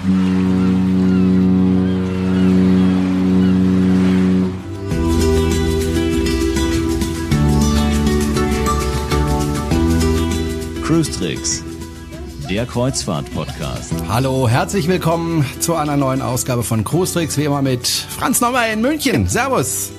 Cruise Tricks, der Kreuzfahrt-Podcast. Hallo, herzlich willkommen zu einer neuen Ausgabe von Cruise Tricks, wie immer mit Franz Neumann in München. Servus.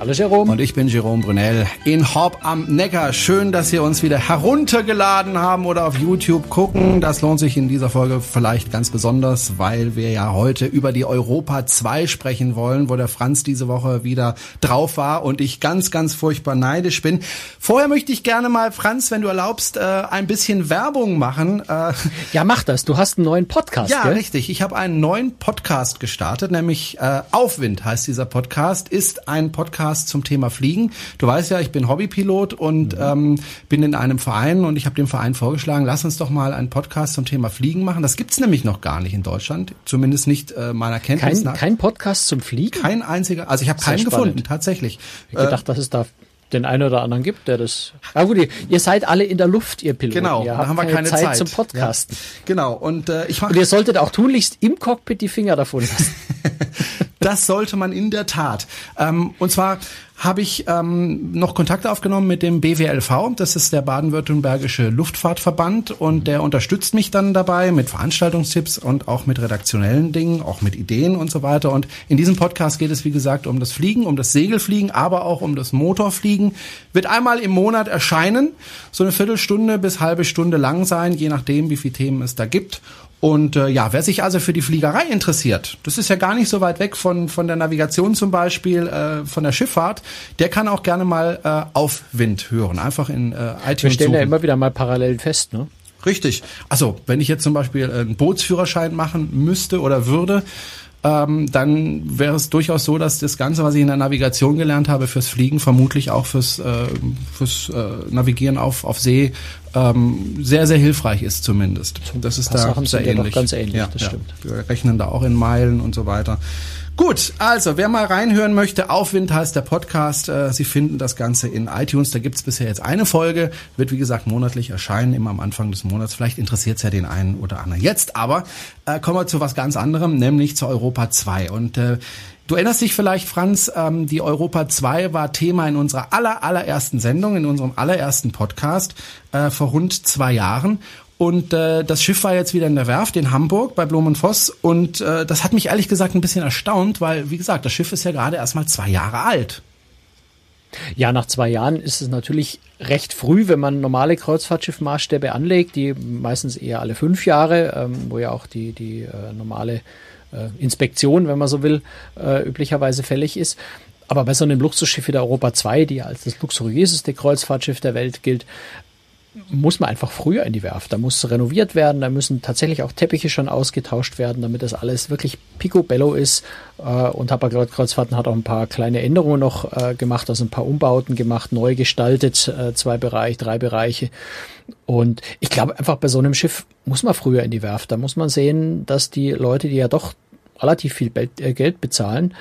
Hallo Jerome. Und ich bin Jerome Brunel in Horb am Neckar. Schön, dass Sie uns wieder heruntergeladen haben oder auf YouTube gucken. Das lohnt sich in dieser Folge vielleicht ganz besonders, weil wir ja heute über die Europa 2 sprechen wollen, wo der Franz diese Woche wieder drauf war und ich ganz, ganz furchtbar neidisch bin. Vorher möchte ich gerne mal, Franz, wenn du erlaubst, äh, ein bisschen Werbung machen. Äh, ja, mach das. Du hast einen neuen Podcast. Ja, gell? richtig. Ich habe einen neuen Podcast gestartet, nämlich äh, Aufwind heißt dieser Podcast, ist ein Podcast zum Thema Fliegen. Du weißt ja, ich bin Hobbypilot und mhm. ähm, bin in einem Verein und ich habe dem Verein vorgeschlagen, lass uns doch mal einen Podcast zum Thema Fliegen machen. Das gibt's nämlich noch gar nicht in Deutschland, zumindest nicht äh, meiner Kenntnis kein, nach. Kein Podcast zum Fliegen? Kein einziger, also ich habe keinen spannend. gefunden, tatsächlich. Ich gedacht, äh, dass es da den einen oder anderen gibt, der das. Ah gut, ihr, ihr seid alle in der Luft, ihr Piloten. Genau, da haben wir keine, Zeit, Zeit zum Podcast. Ja. Genau und äh, ich mache. Und ihr solltet auch tunlichst im Cockpit die Finger davon lassen. das sollte man in der Tat. Ähm, und zwar habe ich ähm, noch Kontakt aufgenommen mit dem BWLV, das ist der baden-württembergische Luftfahrtverband und der unterstützt mich dann dabei mit Veranstaltungstipps und auch mit redaktionellen Dingen, auch mit Ideen und so weiter. Und in diesem Podcast geht es, wie gesagt, um das Fliegen, um das Segelfliegen, aber auch um das Motorfliegen. Wird einmal im Monat erscheinen, so eine Viertelstunde bis halbe Stunde lang sein, je nachdem, wie viele Themen es da gibt. Und äh, ja, wer sich also für die Fliegerei interessiert, das ist ja gar nicht so weit weg von, von der Navigation zum Beispiel, äh, von der Schifffahrt, der kann auch gerne mal äh, auf Wind hören. Einfach in äh, iTunes Wir stellen suchen. ja immer wieder mal parallel fest, ne? Richtig. Also, wenn ich jetzt zum Beispiel einen Bootsführerschein machen müsste oder würde, ähm, dann wäre es durchaus so, dass das Ganze, was ich in der Navigation gelernt habe, fürs Fliegen vermutlich auch fürs, äh, fürs äh, Navigieren auf, auf See ähm, sehr, sehr hilfreich ist zumindest. Das ist da sehr ähnlich. ganz ähnlich, ja, das ja. stimmt. Wir rechnen da auch in Meilen und so weiter. Gut, also wer mal reinhören möchte, Aufwind heißt der Podcast. Äh, Sie finden das Ganze in iTunes. Da gibt's bisher jetzt eine Folge, wird wie gesagt monatlich erscheinen, immer am Anfang des Monats. Vielleicht interessiert's ja den einen oder anderen. Jetzt aber äh, kommen wir zu was ganz anderem, nämlich zu Europa 2. Und äh, Du erinnerst dich vielleicht, Franz, ähm, die Europa 2 war Thema in unserer aller, allerersten Sendung, in unserem allerersten Podcast äh, vor rund zwei Jahren. Und äh, das Schiff war jetzt wieder in der Werft in Hamburg bei Blom und Voss. Und äh, das hat mich ehrlich gesagt ein bisschen erstaunt, weil, wie gesagt, das Schiff ist ja gerade erst mal zwei Jahre alt. Ja, nach zwei Jahren ist es natürlich recht früh, wenn man normale Kreuzfahrtschiffmaßstäbe anlegt, die meistens eher alle fünf Jahre, ähm, wo ja auch die, die äh, normale äh, Inspektion, wenn man so will, äh, üblicherweise fällig ist. Aber bei so einem Luxusschiff wie der Europa 2, die ja als das luxuriöseste Kreuzfahrtschiff der Welt gilt, muss man einfach früher in die Werft. Da muss renoviert werden, da müssen tatsächlich auch Teppiche schon ausgetauscht werden, damit das alles wirklich picobello ist. Äh, und Hapag-Lloyd Kreuzfahrten hat auch ein paar kleine Änderungen noch äh, gemacht, also ein paar Umbauten gemacht, neu gestaltet, äh, zwei Bereiche, drei Bereiche. Und ich glaube einfach bei so einem Schiff muss man früher in die Werft. Da muss man sehen, dass die Leute, die ja doch relativ viel Geld bezahlen,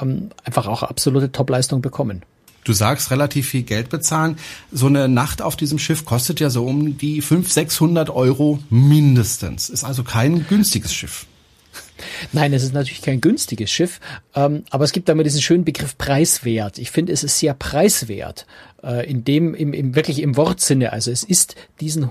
ähm, einfach auch absolute Topleistung bekommen. Du sagst relativ viel Geld bezahlen. So eine Nacht auf diesem Schiff kostet ja so um die 500, 600 Euro mindestens. Ist also kein günstiges Schiff. Nein, es ist natürlich kein günstiges Schiff, ähm, aber es gibt da immer diesen schönen Begriff preiswert. Ich finde, es ist sehr preiswert, äh, in dem, im, im, wirklich im Wortsinne. Also es ist diesen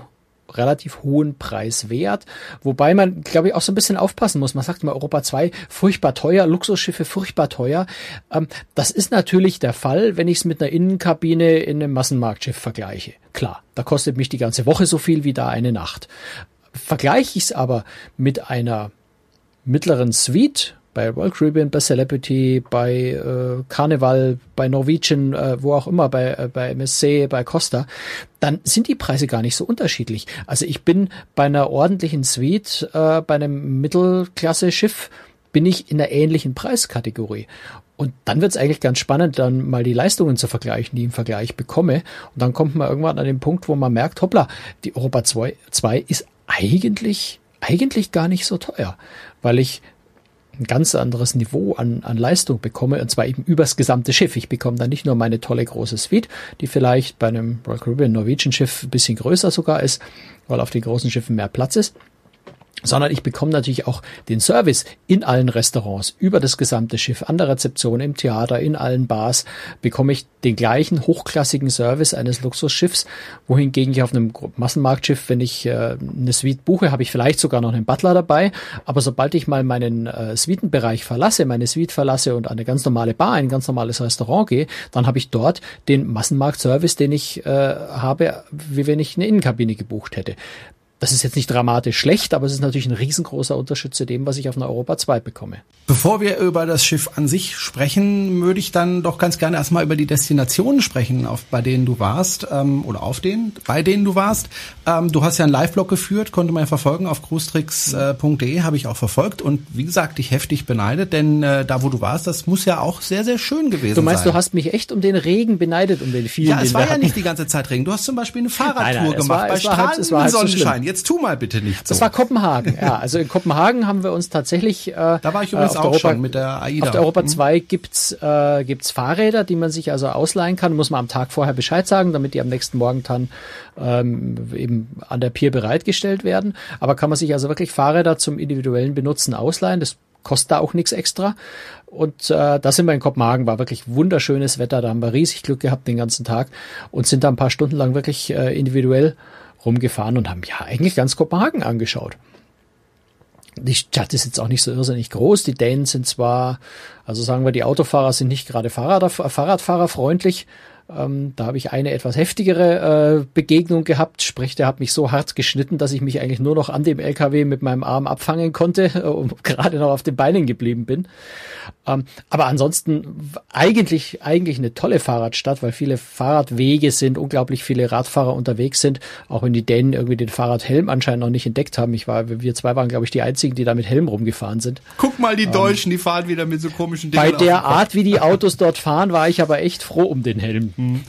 relativ hohen Preis wert. Wobei man, glaube ich, auch so ein bisschen aufpassen muss. Man sagt immer Europa 2 furchtbar teuer, Luxusschiffe furchtbar teuer. Ähm, das ist natürlich der Fall, wenn ich es mit einer Innenkabine in einem Massenmarktschiff vergleiche. Klar, da kostet mich die ganze Woche so viel wie da eine Nacht. Vergleiche ich es aber mit einer mittleren Suite, bei Royal Caribbean, bei Celebrity, bei äh, Carnival, bei Norwegian, äh, wo auch immer, bei, äh, bei MSC, bei Costa, dann sind die Preise gar nicht so unterschiedlich. Also ich bin bei einer ordentlichen Suite, äh, bei einem Mittelklasse-Schiff, bin ich in einer ähnlichen Preiskategorie. Und dann wird es eigentlich ganz spannend, dann mal die Leistungen zu vergleichen, die ich im Vergleich bekomme. Und dann kommt man irgendwann an den Punkt, wo man merkt, hoppla, die Europa 2, 2 ist eigentlich, eigentlich gar nicht so teuer, weil ich ein ganz anderes Niveau an, an Leistung bekomme, und zwar eben übers gesamte Schiff. Ich bekomme dann nicht nur meine tolle große Suite, die vielleicht bei einem Royal Caribbean Norwegian Schiff ein bisschen größer sogar ist, weil auf den großen Schiffen mehr Platz ist, sondern ich bekomme natürlich auch den Service in allen Restaurants, über das gesamte Schiff, an der Rezeption, im Theater, in allen Bars, bekomme ich den gleichen hochklassigen Service eines Luxusschiffs, wohingegen ich auf einem Massenmarktschiff, wenn ich äh, eine Suite buche, habe ich vielleicht sogar noch einen Butler dabei, aber sobald ich mal meinen äh, Suitenbereich verlasse, meine Suite verlasse und eine ganz normale Bar, ein ganz normales Restaurant gehe, dann habe ich dort den Massenmarktservice, den ich äh, habe, wie wenn ich eine Innenkabine gebucht hätte. Das ist jetzt nicht dramatisch schlecht, aber es ist natürlich ein riesengroßer Unterschied zu dem, was ich auf einer Europa 2 bekomme. Bevor wir über das Schiff an sich sprechen, würde ich dann doch ganz gerne erstmal über die Destinationen sprechen, auf, bei denen du warst ähm, oder auf denen, bei denen du warst. Ähm, du hast ja einen Live-Blog geführt, konnte man ja verfolgen auf cruestricks.de, äh, habe ich auch verfolgt und wie gesagt, dich heftig beneidet, denn äh, da, wo du warst, das muss ja auch sehr, sehr schön gewesen sein. Du meinst, sein. du hast mich echt um den Regen beneidet, um den vielen. Ja, es war ja nicht die ganze Zeit Regen. Du hast zum Beispiel eine Fahrradtour nein, nein, gemacht war, bei strahlendem Sonnenschein. So Jetzt tu mal bitte nicht so. Das war Kopenhagen, ja. Also in Kopenhagen haben wir uns tatsächlich. Äh, da war ich übrigens auch Europa, schon mit der AIDA. Auf der Europa 2 mhm. gibt's äh, gibt's Fahrräder, die man sich also ausleihen kann. Muss man am Tag vorher Bescheid sagen, damit die am nächsten Morgen dann ähm, eben an der Pier bereitgestellt werden. Aber kann man sich also wirklich Fahrräder zum individuellen Benutzen ausleihen. Das kostet da auch nichts extra. Und äh, da sind wir in Kopenhagen, war wirklich wunderschönes Wetter, da haben wir riesig Glück gehabt den ganzen Tag und sind da ein paar Stunden lang wirklich äh, individuell rumgefahren und haben ja eigentlich ganz Kopenhagen angeschaut. Die Stadt ist jetzt auch nicht so irrsinnig groß. Die Dänen sind zwar, also sagen wir, die Autofahrer sind nicht gerade Fahrrad, Fahrradfahrerfreundlich, ähm, da habe ich eine etwas heftigere äh, Begegnung gehabt. Sprich, der hat mich so hart geschnitten, dass ich mich eigentlich nur noch an dem LKW mit meinem Arm abfangen konnte äh, und gerade noch auf den Beinen geblieben bin. Ähm, aber ansonsten eigentlich, eigentlich eine tolle Fahrradstadt, weil viele Fahrradwege sind, unglaublich viele Radfahrer unterwegs sind. Auch wenn die Dänen irgendwie den Fahrradhelm anscheinend noch nicht entdeckt haben. Ich war, wir zwei waren, glaube ich, die einzigen, die da mit Helm rumgefahren sind. Guck mal, die ähm, Deutschen, die fahren wieder mit so komischen Dingen. Bei der Art, wie die Autos dort fahren, war ich aber echt froh um den Helm. Hm.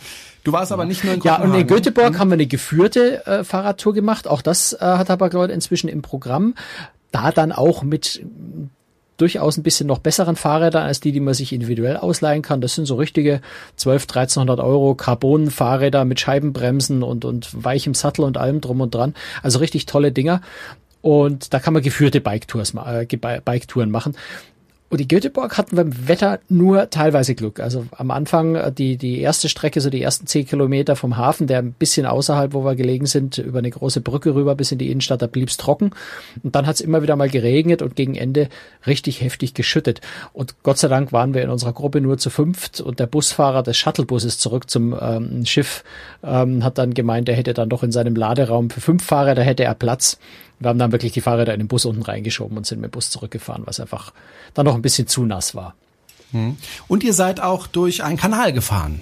Du warst aber nicht nur in Kopenhagen. Ja, und in Göteborg hm. haben wir eine geführte äh, Fahrradtour gemacht. Auch das äh, hat aber Leute inzwischen im Programm. Da dann auch mit durchaus ein bisschen noch besseren Fahrrädern als die, die man sich individuell ausleihen kann. Das sind so richtige 12, 1300 Euro Carbon-Fahrräder mit Scheibenbremsen und, und weichem Sattel und allem drum und dran. Also richtig tolle Dinger. Und da kann man geführte äh, Bike-Touren machen. Und die Göteborg hatten beim Wetter nur teilweise Glück. Also am Anfang äh, die, die erste Strecke, so die ersten zehn Kilometer vom Hafen, der ein bisschen außerhalb, wo wir gelegen sind, über eine große Brücke rüber bis in die Innenstadt, da blieb's trocken. Und dann hat's immer wieder mal geregnet und gegen Ende richtig heftig geschüttet. Und Gott sei Dank waren wir in unserer Gruppe nur zu fünft und der Busfahrer des Shuttlebusses zurück zum ähm, Schiff ähm, hat dann gemeint, er hätte dann doch in seinem Laderaum für fünf Fahrer, da hätte er Platz. Wir haben dann wirklich die Fahrräder in den Bus unten reingeschoben und sind mit dem Bus zurückgefahren, was einfach dann noch ein bisschen zu nass war. Hm. Und ihr seid auch durch einen Kanal gefahren.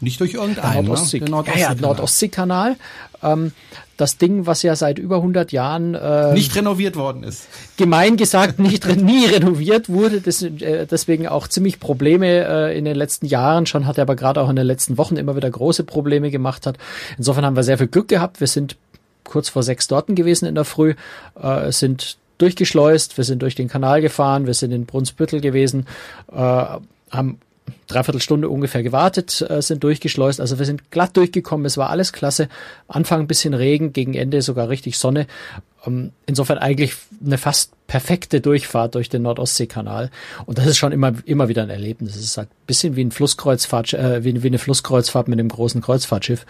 Nicht durch irgendeinen, Nordostsee, ne? Nordostsee ja, ja, Nordostseekanal. Ähm, das Ding, was ja seit über 100 Jahren äh, nicht renoviert worden ist. Gemein gesagt, nicht nie renoviert wurde, das, äh, deswegen auch ziemlich Probleme äh, in den letzten Jahren schon hat er aber gerade auch in den letzten Wochen immer wieder große Probleme gemacht hat. Insofern haben wir sehr viel Glück gehabt. Wir sind kurz vor sechs dort gewesen in der Früh, äh, sind durchgeschleust, wir sind durch den Kanal gefahren, wir sind in Brunsbüttel gewesen, äh, haben dreiviertel Stunde ungefähr gewartet, äh, sind durchgeschleust. Also wir sind glatt durchgekommen, es war alles klasse. Anfang ein bisschen Regen, gegen Ende sogar richtig Sonne. Ähm, insofern eigentlich eine fast perfekte Durchfahrt durch den Nordostseekanal. Und das ist schon immer, immer wieder ein Erlebnis. Es ist halt ein bisschen wie ein Flusskreuzfahrt, äh, wie, wie eine Flusskreuzfahrt mit einem großen Kreuzfahrtschiff.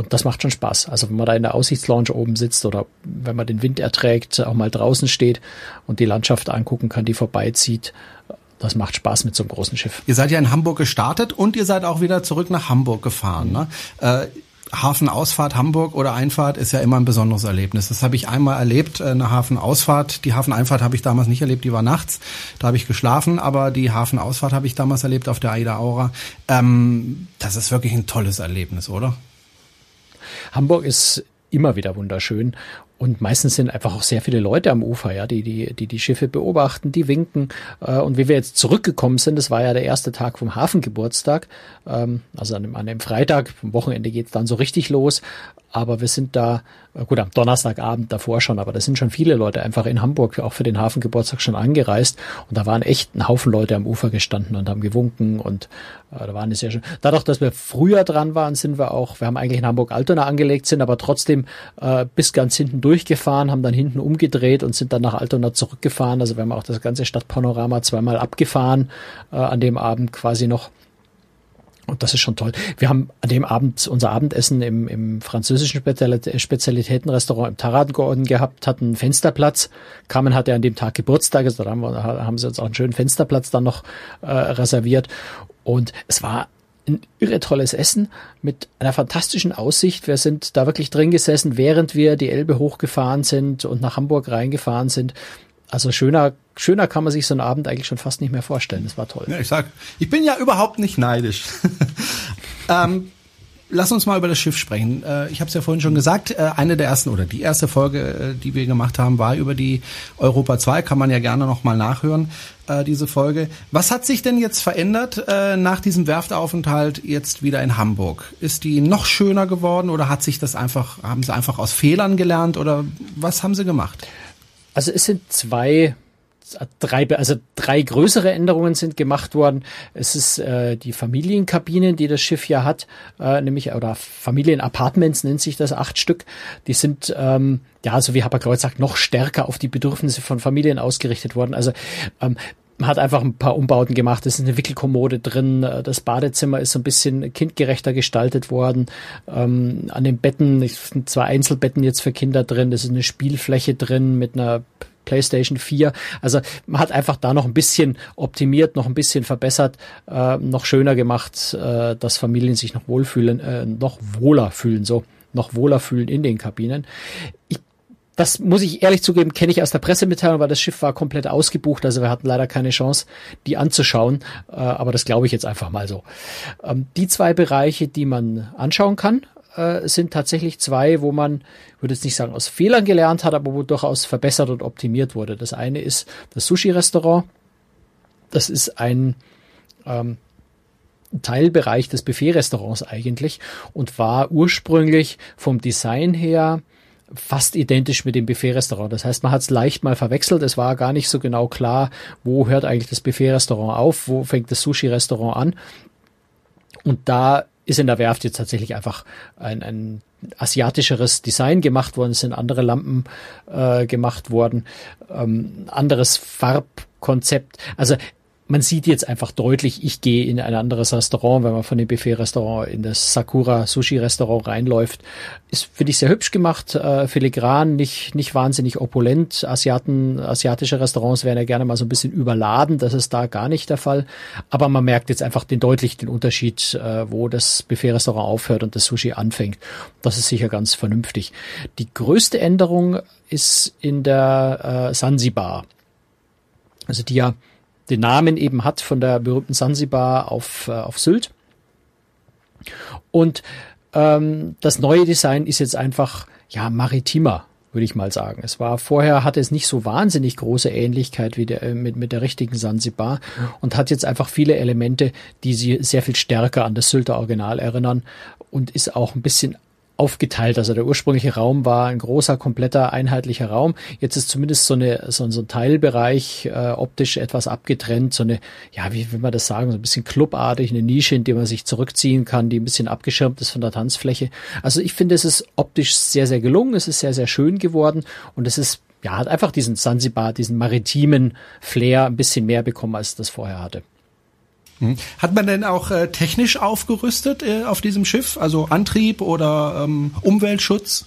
Und das macht schon Spaß. Also wenn man da in der Aussichtslounge oben sitzt oder wenn man den Wind erträgt, auch mal draußen steht und die Landschaft angucken kann, die vorbeizieht, das macht Spaß mit so einem großen Schiff. Ihr seid ja in Hamburg gestartet und ihr seid auch wieder zurück nach Hamburg gefahren. Ne? Äh, Hafenausfahrt Hamburg oder Einfahrt ist ja immer ein besonderes Erlebnis. Das habe ich einmal erlebt, äh, eine Hafenausfahrt. Die Hafeneinfahrt habe ich damals nicht erlebt, die war nachts. Da habe ich geschlafen, aber die Hafenausfahrt habe ich damals erlebt auf der Aida Aura. Ähm, das ist wirklich ein tolles Erlebnis, oder? Hamburg ist immer wieder wunderschön und meistens sind einfach auch sehr viele Leute am Ufer, ja, die die die, die Schiffe beobachten, die winken. Äh, und wie wir jetzt zurückgekommen sind, das war ja der erste Tag vom Hafengeburtstag, ähm, also an dem, an dem Freitag, am Wochenende geht's dann so richtig los. Aber wir sind da, äh, gut, am Donnerstagabend davor schon, aber da sind schon viele Leute einfach in Hamburg auch für den Hafengeburtstag schon angereist. Und da waren echt ein Haufen Leute am Ufer gestanden und haben gewunken und äh, da waren es sehr schön. Dadurch, dass wir früher dran waren, sind wir auch, wir haben eigentlich in Hamburg-Altona angelegt, sind aber trotzdem äh, bis ganz hinten durch durchgefahren, haben dann hinten umgedreht und sind dann nach Altona zurückgefahren. Also wir haben auch das ganze Stadtpanorama zweimal abgefahren äh, an dem Abend quasi noch. Und das ist schon toll. Wir haben an dem Abend unser Abendessen im, im französischen Spezialitätenrestaurant im Taradengorden gehabt, hatten einen Fensterplatz. Carmen hatte an dem Tag Geburtstag, also da haben, haben sie uns auch einen schönen Fensterplatz dann noch äh, reserviert. Und es war ein irre tolles Essen mit einer fantastischen Aussicht. Wir sind da wirklich drin gesessen, während wir die Elbe hochgefahren sind und nach Hamburg reingefahren sind. Also schöner, schöner kann man sich so einen Abend eigentlich schon fast nicht mehr vorstellen. Das war toll. Ja, ich sag, ich bin ja überhaupt nicht neidisch. ähm, lass uns mal über das Schiff sprechen. Äh, ich habe es ja vorhin schon gesagt, äh, eine der ersten oder die erste Folge, äh, die wir gemacht haben, war über die Europa 2. Kann man ja gerne noch mal nachhören, diese Folge. Was hat sich denn jetzt verändert nach diesem Werftaufenthalt jetzt wieder in Hamburg? Ist die noch schöner geworden oder hat sich das einfach, haben sie einfach aus Fehlern gelernt oder was haben sie gemacht? Also es sind zwei drei, also drei größere Änderungen sind gemacht worden. Es ist äh, die Familienkabinen, die das Schiff ja hat, äh, nämlich oder Familienapartments nennt sich das, acht Stück. Die sind ähm, ja, so wie Haberkreuz sagt, noch stärker auf die Bedürfnisse von Familien ausgerichtet worden. Also ähm, hat einfach ein paar Umbauten gemacht. Es ist eine Wickelkommode drin. Das Badezimmer ist so ein bisschen kindgerechter gestaltet worden. Ähm, an den Betten, es sind zwei Einzelbetten jetzt für Kinder drin. Es ist eine Spielfläche drin mit einer PlayStation 4. Also man hat einfach da noch ein bisschen optimiert, noch ein bisschen verbessert, äh, noch schöner gemacht, äh, dass Familien sich noch wohlfühlen, äh, noch wohler fühlen, so noch wohler fühlen in den Kabinen. Ich das muss ich ehrlich zugeben, kenne ich aus der Pressemitteilung, weil das Schiff war komplett ausgebucht, also wir hatten leider keine Chance, die anzuschauen, äh, aber das glaube ich jetzt einfach mal so. Ähm, die zwei Bereiche, die man anschauen kann, äh, sind tatsächlich zwei, wo man, würde jetzt nicht sagen, aus Fehlern gelernt hat, aber wo durchaus verbessert und optimiert wurde. Das eine ist das Sushi-Restaurant. Das ist ein ähm, Teilbereich des Buffet-Restaurants eigentlich und war ursprünglich vom Design her fast identisch mit dem Buffet-Restaurant. Das heißt, man hat es leicht mal verwechselt. Es war gar nicht so genau klar, wo hört eigentlich das Buffet-Restaurant auf, wo fängt das Sushi-Restaurant an. Und da ist in der Werft jetzt tatsächlich einfach ein, ein asiatischeres Design gemacht worden, es sind andere Lampen äh, gemacht worden, ähm, anderes Farbkonzept. Also man sieht jetzt einfach deutlich, ich gehe in ein anderes Restaurant, wenn man von dem Buffet-Restaurant in das Sakura Sushi-Restaurant reinläuft. Ist, finde ich, sehr hübsch gemacht, äh, filigran, nicht, nicht wahnsinnig opulent. Asiaten, asiatische Restaurants werden ja gerne mal so ein bisschen überladen, das ist da gar nicht der Fall. Aber man merkt jetzt einfach den deutlich den Unterschied, äh, wo das Buffet-Restaurant aufhört und das Sushi anfängt. Das ist sicher ganz vernünftig. Die größte Änderung ist in der äh, Sansibar. Also die ja den Namen eben hat von der berühmten Sansibar auf, äh, auf Sylt. Und ähm, das neue Design ist jetzt einfach ja maritimer, würde ich mal sagen. Es war vorher hatte es nicht so wahnsinnig große Ähnlichkeit wie der, äh, mit mit der richtigen Sansibar und hat jetzt einfach viele Elemente, die sie sehr viel stärker an das Sylter Original erinnern und ist auch ein bisschen aufgeteilt. Also der ursprüngliche Raum war ein großer, kompletter, einheitlicher Raum. Jetzt ist zumindest so, eine, so, so ein Teilbereich äh, optisch etwas abgetrennt, so eine, ja, wie will man das sagen, so ein bisschen clubartig, eine Nische, in die man sich zurückziehen kann, die ein bisschen abgeschirmt ist von der Tanzfläche. Also ich finde, es ist optisch sehr, sehr gelungen, es ist sehr, sehr schön geworden und es ist ja, hat einfach diesen Sansibar, diesen maritimen Flair ein bisschen mehr bekommen, als das vorher hatte. Hm. Hat man denn auch äh, technisch aufgerüstet äh, auf diesem Schiff? Also Antrieb oder ähm, Umweltschutz?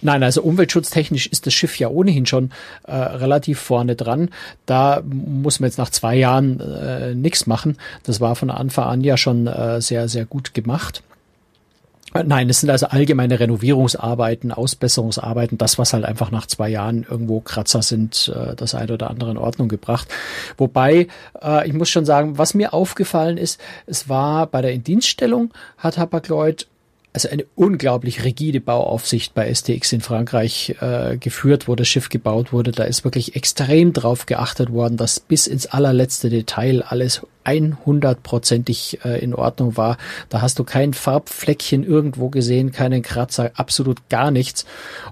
Nein, also umweltschutztechnisch ist das Schiff ja ohnehin schon äh, relativ vorne dran. Da muss man jetzt nach zwei Jahren äh, nichts machen. Das war von Anfang an ja schon äh, sehr, sehr gut gemacht. Nein, es sind also allgemeine Renovierungsarbeiten, Ausbesserungsarbeiten, das, was halt einfach nach zwei Jahren irgendwo Kratzer sind, äh, das eine oder andere in Ordnung gebracht. Wobei, äh, ich muss schon sagen, was mir aufgefallen ist, es war bei der Indienststellung hat Hapag-Lloyd also eine unglaublich rigide Bauaufsicht bei STX in Frankreich äh, geführt, wo das Schiff gebaut wurde. Da ist wirklich extrem drauf geachtet worden, dass bis ins allerletzte Detail alles 100%ig äh, in Ordnung war. Da hast du kein Farbfleckchen irgendwo gesehen, keinen Kratzer, absolut gar nichts.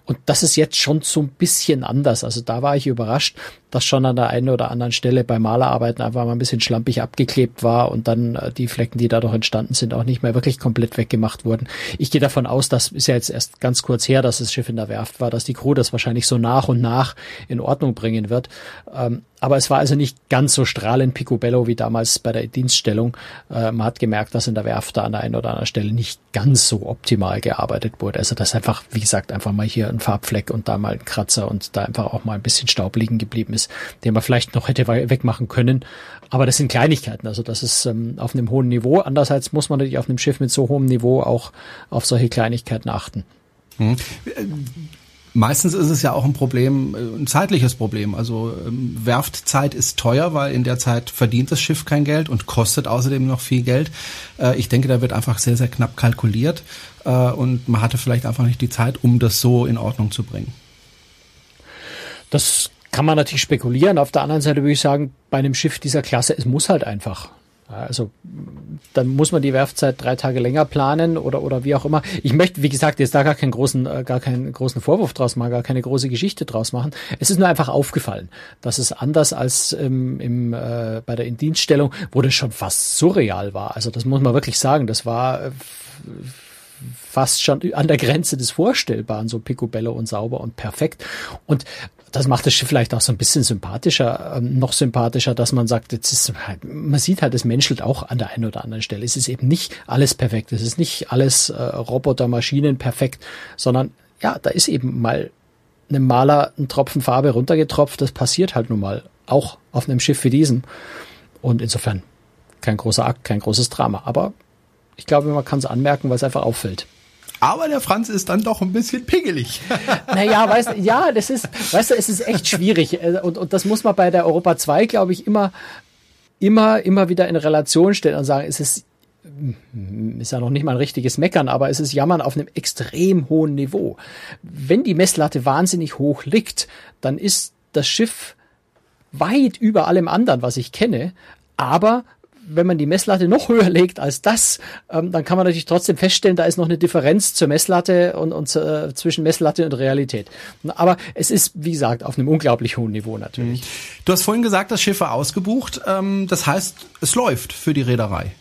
Und das ist jetzt schon so ein bisschen anders. Also da war ich überrascht, dass schon an der einen oder anderen Stelle bei Malerarbeiten einfach mal ein bisschen schlampig abgeklebt war und dann äh, die Flecken, die dadurch entstanden sind, auch nicht mehr wirklich komplett weggemacht wurden. Ich gehe davon aus, das ist ja jetzt erst ganz kurz her, dass das Schiff in der Werft war, dass die Crew das wahrscheinlich so nach und nach in Ordnung bringen wird. Ähm, aber es war also nicht ganz so strahlend picobello wie damals bei der Dienststellung. Äh, man hat gemerkt, dass in der Werft da an der einen oder anderen Stelle nicht ganz so optimal gearbeitet wurde. Also das einfach, wie gesagt, einfach mal hier ein Farbfleck und da mal ein Kratzer und da einfach auch mal ein bisschen Staub liegen geblieben ist, den man vielleicht noch hätte wegmachen können. Aber das sind Kleinigkeiten. Also das ist ähm, auf einem hohen Niveau. Andererseits muss man natürlich auf einem Schiff mit so hohem Niveau auch auf solche Kleinigkeiten achten. Meistens ist es ja auch ein Problem, äh, ein zeitliches Problem. Also ähm, Werftzeit ist teuer, weil in der Zeit verdient das Schiff kein Geld und kostet außerdem noch viel Geld. Äh, ich denke, da wird einfach sehr, sehr knapp kalkuliert äh, und man hatte vielleicht einfach nicht die Zeit, um das so in Ordnung zu bringen. Das kann man natürlich spekulieren. Auf der anderen Seite würde ich sagen, bei einem Schiff dieser Klasse, es muss halt einfach. Also dann muss man die Werfzeit drei Tage länger planen oder oder wie auch immer. Ich möchte, wie gesagt, jetzt da gar keinen großen, äh, gar keinen großen Vorwurf draus machen, gar keine große Geschichte draus machen. Es ist nur einfach aufgefallen, dass es anders als ähm, im äh, bei der Indienststellung, wo das schon fast surreal war. Also das muss man wirklich sagen. Das war äh, fast schon an der Grenze des Vorstellbaren, so picobello und sauber und perfekt. Und das macht das Schiff vielleicht auch so ein bisschen sympathischer, ähm, noch sympathischer, dass man sagt, jetzt ist halt, man sieht halt, es menschelt auch an der einen oder anderen Stelle. Es ist eben nicht alles perfekt, es ist nicht alles äh, Roboter, Maschinen perfekt, sondern ja, da ist eben mal einem Maler ein Tropfen Farbe runtergetropft, das passiert halt nun mal auch auf einem Schiff wie diesem. Und insofern kein großer Akt, kein großes Drama. Aber ich glaube, man kann es anmerken, weil es einfach auffällt. Aber der Franz ist dann doch ein bisschen pingelig. Naja, weißt ja, das ist, weißt du, es ist echt schwierig. Äh, und, und das muss man bei der Europa 2, glaube ich, immer, immer, immer wieder in Relation stellen und sagen, es ist, hm, ist ja noch nicht mal ein richtiges Meckern, aber es ist Jammern auf einem extrem hohen Niveau. Wenn die Messlatte wahnsinnig hoch liegt, dann ist das Schiff weit über allem anderen, was ich kenne, aber wenn man die Messlatte noch höher legt als das, ähm, dann kann man natürlich trotzdem feststellen, da ist noch eine Differenz zur Messlatte und, und äh, zwischen Messlatte und Realität. Aber es ist, wie gesagt, auf einem unglaublich hohen Niveau natürlich. Mhm. Du hast vorhin gesagt, das Schiff war ausgebucht. Ähm, das heißt, es läuft für die Reederei.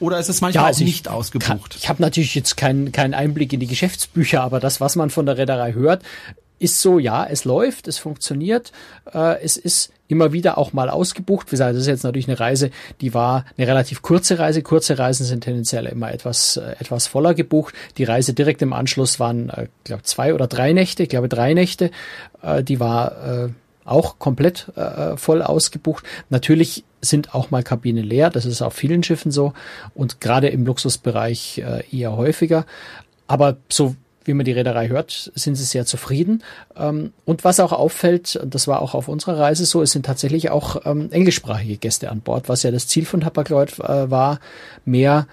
Oder ist es manchmal ja, also auch nicht ausgebucht? Kann, ich habe natürlich jetzt keinen keinen Einblick in die Geschäftsbücher, aber das, was man von der Reederei hört, ist so, ja, es läuft, es funktioniert, äh, es ist immer wieder auch mal ausgebucht. Wie gesagt, das ist jetzt natürlich eine Reise, die war eine relativ kurze Reise. Kurze Reisen sind tendenziell immer etwas, äh, etwas voller gebucht. Die Reise direkt im Anschluss waren, äh, glaube zwei oder drei Nächte, ich glaube drei Nächte. Äh, die war äh, auch komplett äh, voll ausgebucht. Natürlich sind auch mal Kabinen leer, das ist auf vielen Schiffen so und gerade im Luxusbereich äh, eher häufiger. Aber so wie man die Reederei hört, sind sie sehr zufrieden. Ähm, und was auch auffällt, das war auch auf unserer Reise so, es sind tatsächlich auch ähm, englischsprachige Gäste an Bord, was ja das Ziel von Hapag-Lloyd äh, war, mehr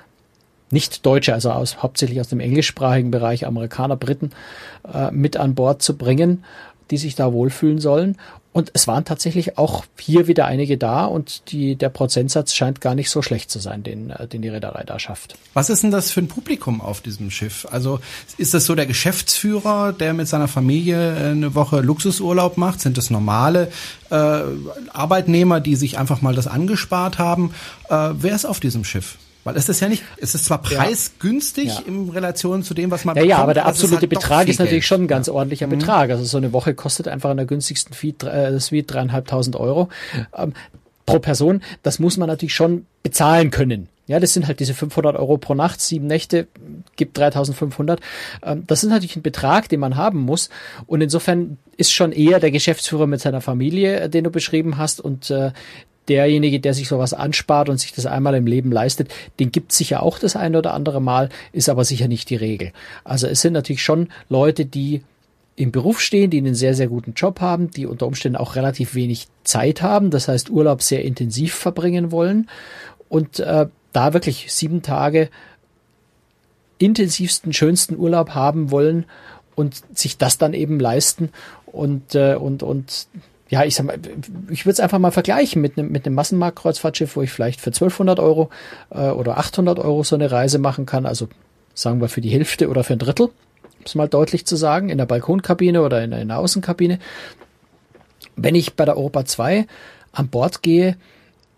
nicht Deutsche, also aus, hauptsächlich aus dem englischsprachigen Bereich, Amerikaner, Briten, äh, mit an Bord zu bringen, die sich da wohlfühlen sollen. Und es waren tatsächlich auch hier wieder einige da und die, der Prozentsatz scheint gar nicht so schlecht zu sein, den, äh, den die Reederei da schafft. Was ist denn das für ein Publikum auf diesem Schiff? Also ist das so der Geschäftsführer, der mit seiner Familie eine Woche Luxusurlaub macht? Sind das normale äh, Arbeitnehmer, die sich einfach mal das angespart haben? Äh, wer ist auf diesem Schiff? Weil es ist ja nicht, es ist zwar preisgünstig ja. in Relation zu dem, was man ja, bekommt, Ja, aber der absolute halt Betrag ist natürlich Geld. schon ein ganz ordentlicher mhm. Betrag. Also so eine Woche kostet einfach in der günstigsten Suite, äh, Suite dreieinhalbtausend Euro ähm, pro Person. Das muss man natürlich schon bezahlen können. Ja, das sind halt diese 500 Euro pro Nacht, sieben Nächte, gibt 3500. Ähm, das ist natürlich ein Betrag, den man haben muss. Und insofern ist schon eher der Geschäftsführer mit seiner Familie, äh, den du beschrieben hast, und äh, derjenige, der sich sowas anspart und sich das einmal im Leben leistet, den gibt sicher auch das ein oder andere Mal, ist aber sicher nicht die Regel. Also es sind natürlich schon Leute, die im Beruf stehen, die einen sehr, sehr guten Job haben, die unter Umständen auch relativ wenig Zeit haben, das heißt Urlaub sehr intensiv verbringen wollen und äh, da wirklich sieben Tage intensivsten, schönsten Urlaub haben wollen und sich das dann eben leisten und, äh, und, und ja, ich sag mal, ich würde es einfach mal vergleichen mit einem mit einem Massenmarktkreuzfahrtschiff, wo ich vielleicht für 1200 Euro äh, oder 800 Euro so eine Reise machen kann. Also sagen wir für die Hälfte oder für ein Drittel, um es mal deutlich zu sagen, in der Balkonkabine oder in, in der Außenkabine. Wenn ich bei der Europa 2 an Bord gehe,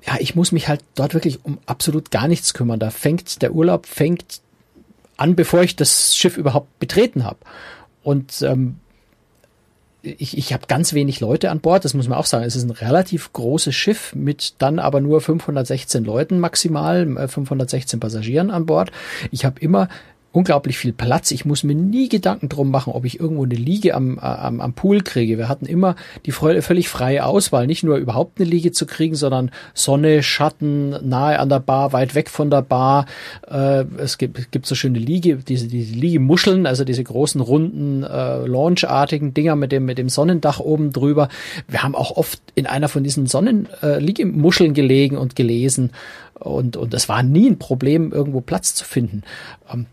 ja, ich muss mich halt dort wirklich um absolut gar nichts kümmern. Da fängt der Urlaub fängt an, bevor ich das Schiff überhaupt betreten habe. Und ähm, ich, ich habe ganz wenig Leute an Bord, das muss man auch sagen. Es ist ein relativ großes Schiff mit dann aber nur 516 Leuten maximal, 516 äh, Passagieren an Bord. Ich habe immer unglaublich viel Platz. Ich muss mir nie Gedanken drum machen, ob ich irgendwo eine Liege am, am, am Pool kriege. Wir hatten immer die völlig freie Auswahl, nicht nur überhaupt eine Liege zu kriegen, sondern Sonne, Schatten, nahe an der Bar, weit weg von der Bar. Äh, es gibt, gibt so schöne Liege, diese, diese Liegemuscheln, also diese großen runden äh, Launchartigen Dinger mit dem mit dem Sonnendach oben drüber. Wir haben auch oft in einer von diesen Sonnenliegemuscheln äh, gelegen und gelesen und und es war nie ein Problem, irgendwo Platz zu finden. Ähm,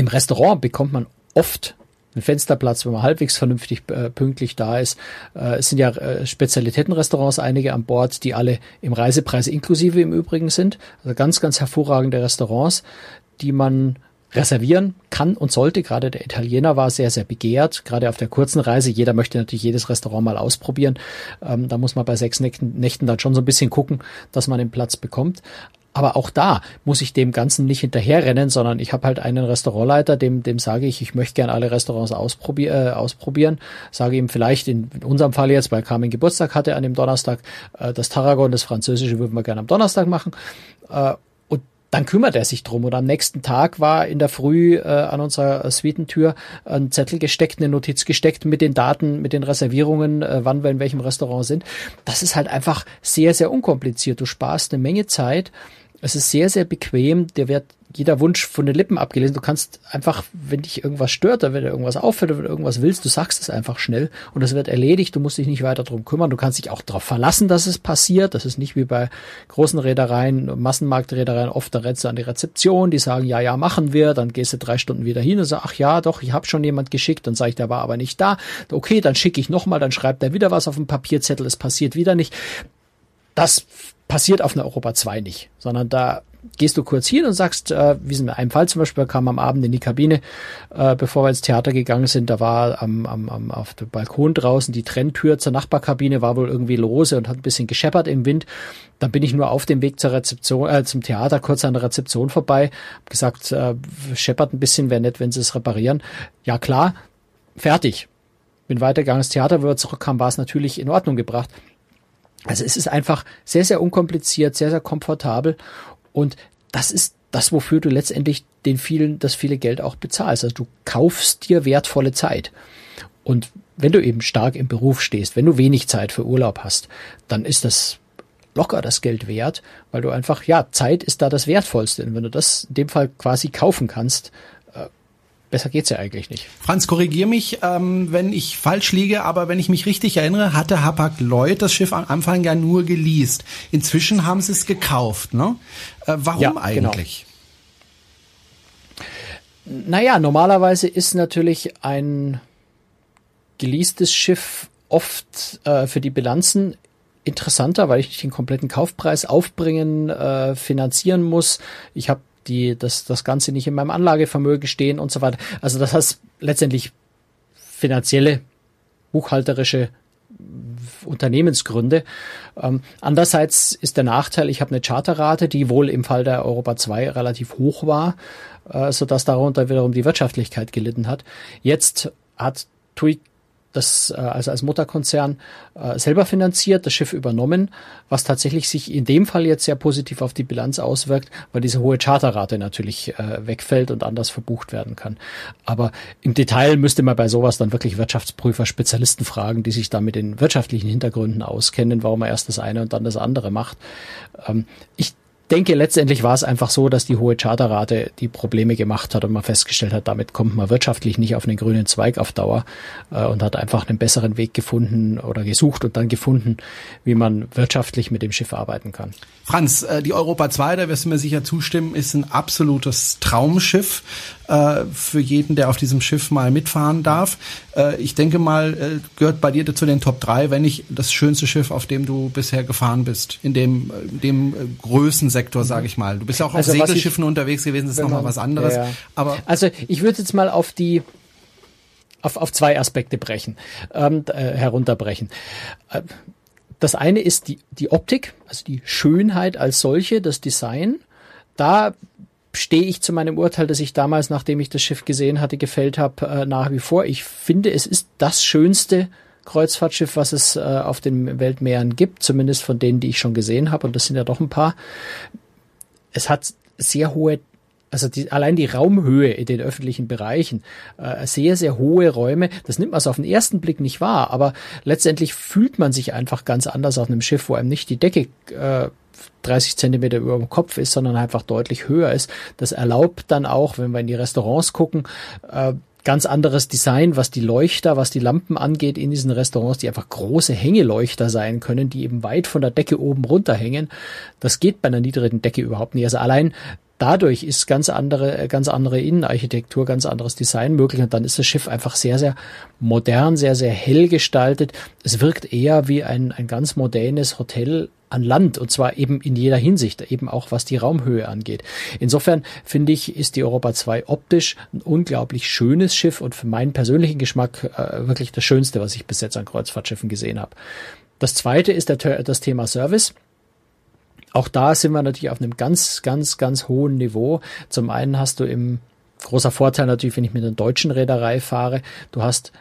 im Restaurant bekommt man oft einen Fensterplatz, wenn man halbwegs vernünftig äh, pünktlich da ist. Äh, es sind ja äh, Spezialitätenrestaurants, einige an Bord, die alle im Reisepreis inklusive im Übrigen sind. Also ganz, ganz hervorragende Restaurants, die man reservieren kann und sollte. Gerade der Italiener war sehr, sehr begehrt, gerade auf der kurzen Reise. Jeder möchte natürlich jedes Restaurant mal ausprobieren. Ähm, da muss man bei sechs Nächten, Nächten dann schon so ein bisschen gucken, dass man den Platz bekommt. Aber auch da muss ich dem Ganzen nicht hinterherrennen, sondern ich habe halt einen Restaurantleiter, dem, dem sage ich, ich möchte gerne alle Restaurants ausprobier, äh, ausprobieren. Sage ihm vielleicht in, in unserem Fall jetzt, weil Carmen Geburtstag hatte an dem Donnerstag, äh, das Tarragon, das Französische würden wir gerne am Donnerstag machen. Äh, und dann kümmert er sich drum. Und am nächsten Tag war in der Früh äh, an unserer Suitentür ein Zettel gesteckt, eine Notiz gesteckt mit den Daten, mit den Reservierungen, äh, wann wir in welchem Restaurant sind. Das ist halt einfach sehr, sehr unkompliziert. Du sparst eine Menge Zeit es ist sehr, sehr bequem. Dir wird jeder Wunsch von den Lippen abgelesen. Du kannst einfach, wenn dich irgendwas stört, oder wenn dir irgendwas auffällt, oder irgendwas willst, du sagst es einfach schnell und es wird erledigt. Du musst dich nicht weiter drum kümmern. Du kannst dich auch darauf verlassen, dass es passiert. Das ist nicht wie bei großen Reedereien, Massenmarktreedereien. Oft da rennst du an die Rezeption, die sagen, ja, ja, machen wir. Dann gehst du drei Stunden wieder hin und sagst, ach ja, doch, ich habe schon jemand geschickt. Dann sage ich, der war aber nicht da. Okay, dann schicke ich nochmal, dann schreibt er wieder was auf dem Papierzettel. Es passiert wieder nicht. Das passiert auf einer Europa 2 nicht, sondern da gehst du kurz hin und sagst, äh, wie es in einem Fall zum Beispiel kam am Abend in die Kabine, äh, bevor wir ins Theater gegangen sind, da war am, am, am, auf dem Balkon draußen die Trenntür zur Nachbarkabine war wohl irgendwie lose und hat ein bisschen gescheppert im Wind. Dann bin ich nur auf dem Weg zur Rezeption, äh, zum Theater kurz an der Rezeption vorbei, hab gesagt, äh, scheppert ein bisschen, wäre nett, wenn sie es reparieren. Ja klar, fertig. Bin weitergegangen ins Theater, wo wir zurückkamen, war es natürlich in Ordnung gebracht. Also es ist einfach sehr, sehr unkompliziert, sehr, sehr komfortabel und das ist das, wofür du letztendlich den vielen, das viele Geld auch bezahlst. Also du kaufst dir wertvolle Zeit. Und wenn du eben stark im Beruf stehst, wenn du wenig Zeit für Urlaub hast, dann ist das locker das Geld wert, weil du einfach, ja, Zeit ist da das Wertvollste. Und wenn du das in dem Fall quasi kaufen kannst, Besser geht's ja eigentlich nicht. Franz, korrigier mich, ähm, wenn ich falsch liege, aber wenn ich mich richtig erinnere, hatte Hapag-Lloyd das Schiff am Anfang ja nur geleast. Inzwischen haben sie es gekauft, ne? Äh, warum ja, genau. eigentlich? Genau. Naja, normalerweise ist natürlich ein geleastes Schiff oft äh, für die Bilanzen interessanter, weil ich nicht den kompletten Kaufpreis aufbringen, äh, finanzieren muss. Ich habe die das, das Ganze nicht in meinem Anlagevermögen stehen und so weiter. Also das heißt letztendlich finanzielle, buchhalterische Unternehmensgründe. Ähm, andererseits ist der Nachteil, ich habe eine Charterrate, die wohl im Fall der Europa 2 relativ hoch war, äh, sodass darunter wiederum die Wirtschaftlichkeit gelitten hat. Jetzt hat TUI das äh, also als Mutterkonzern äh, selber finanziert, das Schiff übernommen, was tatsächlich sich in dem Fall jetzt sehr positiv auf die Bilanz auswirkt, weil diese hohe Charterrate natürlich äh, wegfällt und anders verbucht werden kann. Aber im Detail müsste man bei sowas dann wirklich Wirtschaftsprüfer, Spezialisten fragen, die sich da mit den wirtschaftlichen Hintergründen auskennen, warum er erst das eine und dann das andere macht. Ähm, ich denke, letztendlich war es einfach so, dass die hohe Charterrate die Probleme gemacht hat und man festgestellt hat, damit kommt man wirtschaftlich nicht auf einen grünen Zweig auf Dauer äh, und hat einfach einen besseren Weg gefunden oder gesucht und dann gefunden, wie man wirtschaftlich mit dem Schiff arbeiten kann. Franz, äh, die Europa 2, da wirst du mir sicher zustimmen, ist ein absolutes Traumschiff. Äh, für jeden, der auf diesem Schiff mal mitfahren darf. Äh, ich denke mal, äh, gehört bei dir zu den Top 3, wenn nicht das schönste Schiff, auf dem du bisher gefahren bist, in dem, in dem äh, Größensektor, sage ich mal. Du bist ja auch also auf Segelschiffen ich, unterwegs gewesen, das ist nochmal was anderes. Ja, ja. Aber also ich würde jetzt mal auf die auf, auf zwei Aspekte brechen, ähm, äh, herunterbrechen. Äh, das eine ist die, die Optik, also die Schönheit als solche, das Design. Da stehe ich zu meinem Urteil, das ich damals, nachdem ich das Schiff gesehen hatte, gefällt habe, äh, nach wie vor. Ich finde, es ist das schönste Kreuzfahrtschiff, was es äh, auf den Weltmeeren gibt, zumindest von denen, die ich schon gesehen habe, und das sind ja doch ein paar. Es hat sehr hohe also die, allein die Raumhöhe in den öffentlichen Bereichen, äh, sehr, sehr hohe Räume, das nimmt man so auf den ersten Blick nicht wahr, aber letztendlich fühlt man sich einfach ganz anders auf einem Schiff, wo einem nicht die Decke äh, 30 Zentimeter über dem Kopf ist, sondern einfach deutlich höher ist. Das erlaubt dann auch, wenn wir in die Restaurants gucken, äh, ganz anderes Design, was die Leuchter, was die Lampen angeht in diesen Restaurants, die einfach große Hängeleuchter sein können, die eben weit von der Decke oben runterhängen. Das geht bei einer niedrigen Decke überhaupt nicht. Also allein dadurch ist ganz andere, ganz andere Innenarchitektur, ganz anderes Design möglich und dann ist das Schiff einfach sehr, sehr modern, sehr, sehr hell gestaltet. Es wirkt eher wie ein, ein ganz modernes Hotel an Land und zwar eben in jeder Hinsicht, eben auch was die Raumhöhe angeht. Insofern finde ich, ist die Europa 2 optisch ein unglaublich schönes Schiff und für meinen persönlichen Geschmack äh, wirklich das Schönste, was ich bis jetzt an Kreuzfahrtschiffen gesehen habe. Das zweite ist der, das Thema Service. Auch da sind wir natürlich auf einem ganz, ganz, ganz hohen Niveau. Zum einen hast du im großer Vorteil natürlich, wenn ich mit einer deutschen Reederei fahre, du hast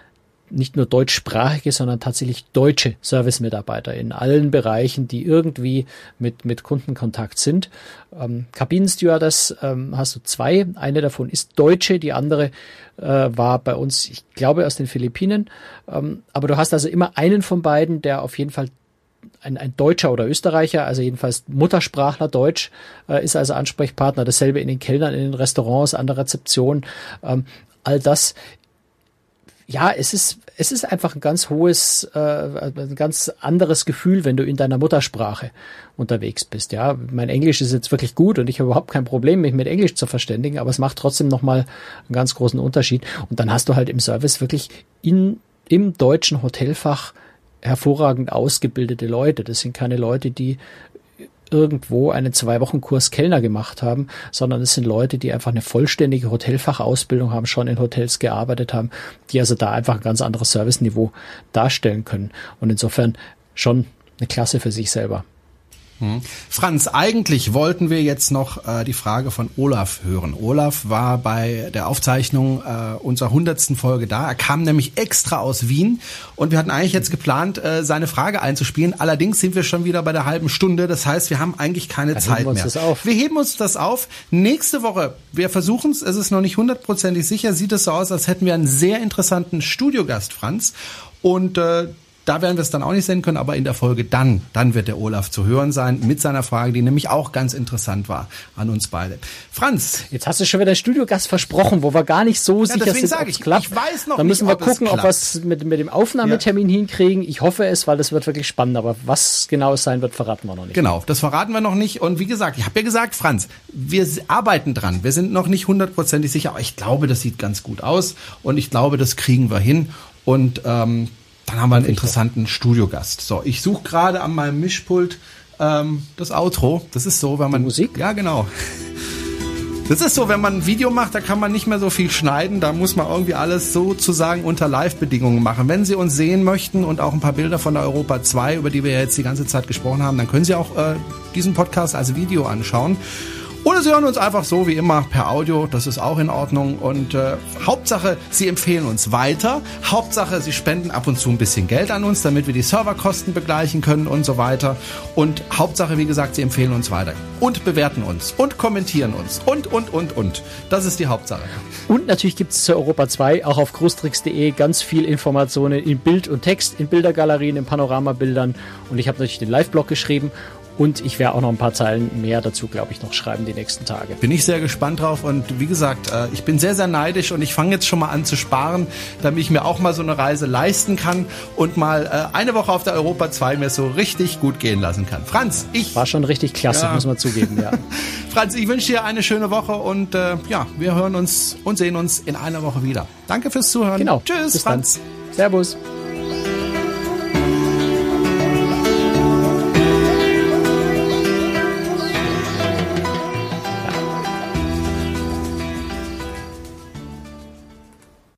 nicht nur deutschsprachige, sondern tatsächlich deutsche Service-Mitarbeiter in allen Bereichen, die irgendwie mit, mit Kundenkontakt sind. Ähm, Kabinenstewardess ähm, hast du zwei. Eine davon ist Deutsche, die andere äh, war bei uns, ich glaube, aus den Philippinen. Ähm, aber du hast also immer einen von beiden, der auf jeden Fall ein, ein Deutscher oder Österreicher, also jedenfalls Muttersprachler Deutsch, äh, ist also Ansprechpartner. Dasselbe in den Kellnern, in den Restaurants, an der Rezeption. Ähm, all das ja, es ist, es ist einfach ein ganz hohes, äh, ein ganz anderes Gefühl, wenn du in deiner Muttersprache unterwegs bist. Ja, mein Englisch ist jetzt wirklich gut und ich habe überhaupt kein Problem, mich mit Englisch zu verständigen, aber es macht trotzdem nochmal einen ganz großen Unterschied. Und dann hast du halt im Service wirklich in, im deutschen Hotelfach hervorragend ausgebildete Leute. Das sind keine Leute, die irgendwo einen zwei Wochen Kurs Kellner gemacht haben, sondern es sind Leute, die einfach eine vollständige Hotelfachausbildung haben, schon in Hotels gearbeitet haben, die also da einfach ein ganz anderes Serviceniveau darstellen können. Und insofern schon eine Klasse für sich selber. Hm. Franz, eigentlich wollten wir jetzt noch äh, die Frage von Olaf hören. Olaf war bei der Aufzeichnung äh, unserer hundertsten Folge da. Er kam nämlich extra aus Wien und wir hatten eigentlich jetzt geplant, äh, seine Frage einzuspielen. Allerdings sind wir schon wieder bei der halben Stunde. Das heißt, wir haben eigentlich keine Dann Zeit mehr. Wir heben uns das auf. Nächste Woche, wir versuchen es, es ist noch nicht hundertprozentig sicher, sieht es so aus, als hätten wir einen sehr interessanten Studiogast, Franz. Und äh, da werden wir es dann auch nicht sehen können, aber in der Folge dann, dann wird der Olaf zu hören sein mit seiner Frage, die nämlich auch ganz interessant war an uns beide. Franz. Jetzt hast du schon wieder Studiogast versprochen, wo wir gar nicht so ja, sicher sind, ob es klappt. Ich weiß noch Dann müssen nicht, wir gucken, ob wir es mit, mit dem Aufnahmetermin ja. hinkriegen. Ich hoffe es, weil das wird wirklich spannend. Aber was genau es sein wird, verraten wir noch nicht. Genau, das verraten wir noch nicht. Und wie gesagt, ich habe ja gesagt, Franz, wir arbeiten dran. Wir sind noch nicht hundertprozentig sicher, aber ich glaube, das sieht ganz gut aus. Und ich glaube, das kriegen wir hin. Und ähm, dann haben wir einen interessanten Studiogast. So, ich suche gerade an meinem Mischpult ähm, das Outro. Das ist so, wenn man. Die Musik? Ja, genau. Das ist so, wenn man ein Video macht, da kann man nicht mehr so viel schneiden. Da muss man irgendwie alles sozusagen unter Live-Bedingungen machen. Wenn Sie uns sehen möchten und auch ein paar Bilder von der Europa 2, über die wir ja jetzt die ganze Zeit gesprochen haben, dann können Sie auch äh, diesen Podcast als Video anschauen. Oder Sie hören uns einfach so wie immer per Audio, das ist auch in Ordnung. Und äh, Hauptsache, Sie empfehlen uns weiter. Hauptsache, Sie spenden ab und zu ein bisschen Geld an uns, damit wir die Serverkosten begleichen können und so weiter. Und Hauptsache, wie gesagt, Sie empfehlen uns weiter. Und bewerten uns und kommentieren uns und, und, und, und. Das ist die Hauptsache. Und natürlich gibt es zur Europa 2 auch auf großtricks.de ganz viel Informationen in Bild und Text, in Bildergalerien, in Panoramabildern. Und ich habe natürlich den Live-Blog geschrieben Und ich werde auch noch ein paar Zeilen mehr dazu, glaube ich, noch schreiben die nächsten Tage. Bin ich sehr gespannt drauf und wie gesagt, äh, ich bin sehr, sehr neidisch und ich fange jetzt schon mal an zu sparen, damit ich mir auch mal so eine Reise leisten kann und mal äh, eine Woche auf der Europa 2 mir so richtig gut gehen lassen kann. Franz, ich... War schon richtig klasse, ja. muss man zugeben, ja. Franz, ich wünsche dir eine schöne Woche und äh, ja, wir hören uns und sehen uns in einer Woche wieder. Danke fürs Zuhören. Genau. Tschüss, Bis Franz. Dann. Servus.